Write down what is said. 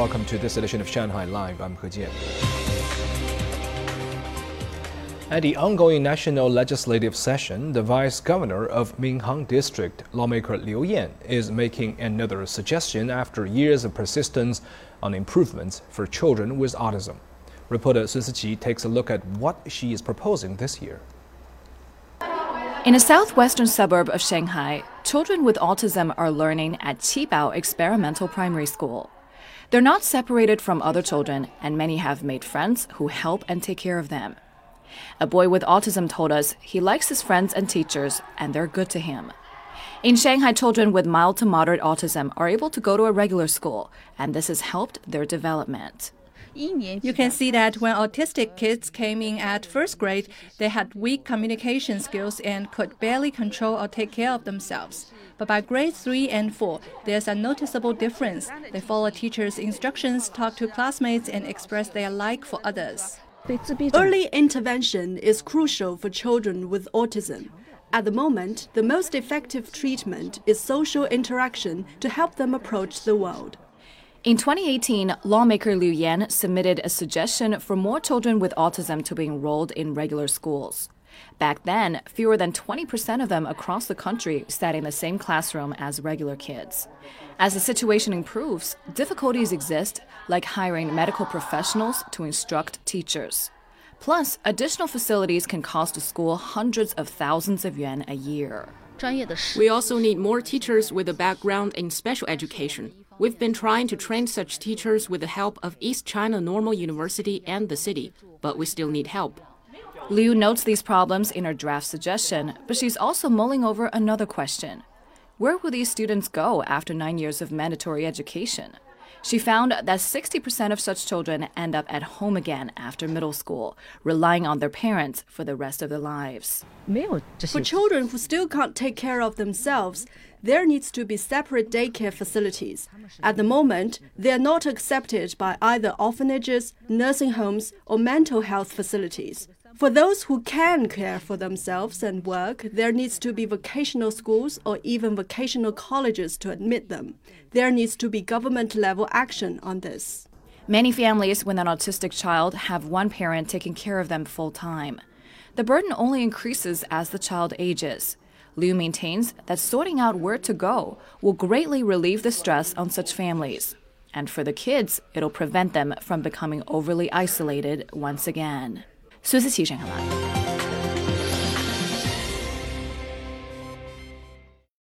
welcome to this edition of Shanghai Live. I'm He Jian. At the ongoing national legislative session, the vice governor of Minhang District, lawmaker Liu Yan, is making another suggestion after years of persistence on improvements for children with autism. Reporter Sun Siqi takes a look at what she is proposing this year. In a southwestern suburb of Shanghai, children with autism are learning at Qibao Experimental Primary School. They're not separated from other children, and many have made friends who help and take care of them. A boy with autism told us he likes his friends and teachers, and they're good to him. In Shanghai, children with mild to moderate autism are able to go to a regular school, and this has helped their development. You can see that when autistic kids came in at first grade, they had weak communication skills and could barely control or take care of themselves. But by grade 3 and 4, there's a noticeable difference. They follow teachers' instructions, talk to classmates, and express their like for others. Early intervention is crucial for children with autism. At the moment, the most effective treatment is social interaction to help them approach the world. In 2018, lawmaker Liu Yan submitted a suggestion for more children with autism to be enrolled in regular schools. Back then, fewer than 20% of them across the country sat in the same classroom as regular kids. As the situation improves, difficulties exist, like hiring medical professionals to instruct teachers. Plus, additional facilities can cost a school hundreds of thousands of yuan a year. We also need more teachers with a background in special education. We've been trying to train such teachers with the help of East China Normal University and the city, but we still need help. Liu notes these problems in her draft suggestion, but she's also mulling over another question. Where will these students go after nine years of mandatory education? She found that 60% of such children end up at home again after middle school, relying on their parents for the rest of their lives. For children who still can't take care of themselves, there needs to be separate daycare facilities. At the moment, they are not accepted by either orphanages, nursing homes, or mental health facilities. For those who can care for themselves and work, there needs to be vocational schools or even vocational colleges to admit them. There needs to be government level action on this. Many families with an autistic child have one parent taking care of them full time. The burden only increases as the child ages. Liu maintains that sorting out where to go will greatly relieve the stress on such families. And for the kids, it'll prevent them from becoming overly isolated once again. 苏思琪，上海。